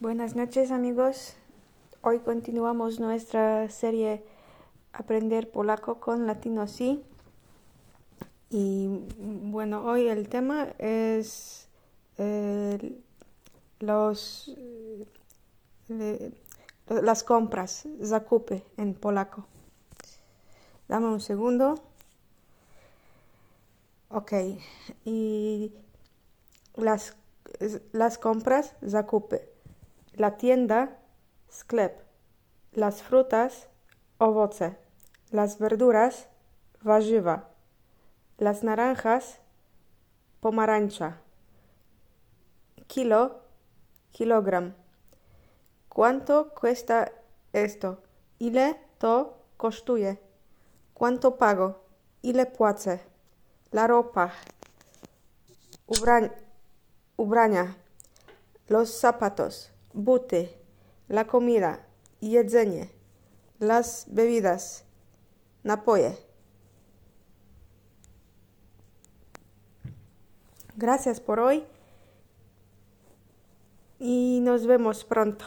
Buenas noches amigos. Hoy continuamos nuestra serie Aprender polaco con latino sí. Y bueno, hoy el tema es eh, los las compras, zakupy en polaco. Dame un segundo. Ok. Y las, las compras, zakupy. La tienda, sklep. Las frutas, owoce. Las verduras, warzywa. Las naranjas, pomarańcza. Kilo, kilogram. ¿Cuánto cuesta esto? Ile to kosztuje? ¿Cuánto pago? Ile płacę? La ropa. Ubrania. Los zapatos. Buty. La comida. Jedzenie. Las bebidas. Napoje. Gracias por hoy y nos vemos pronto.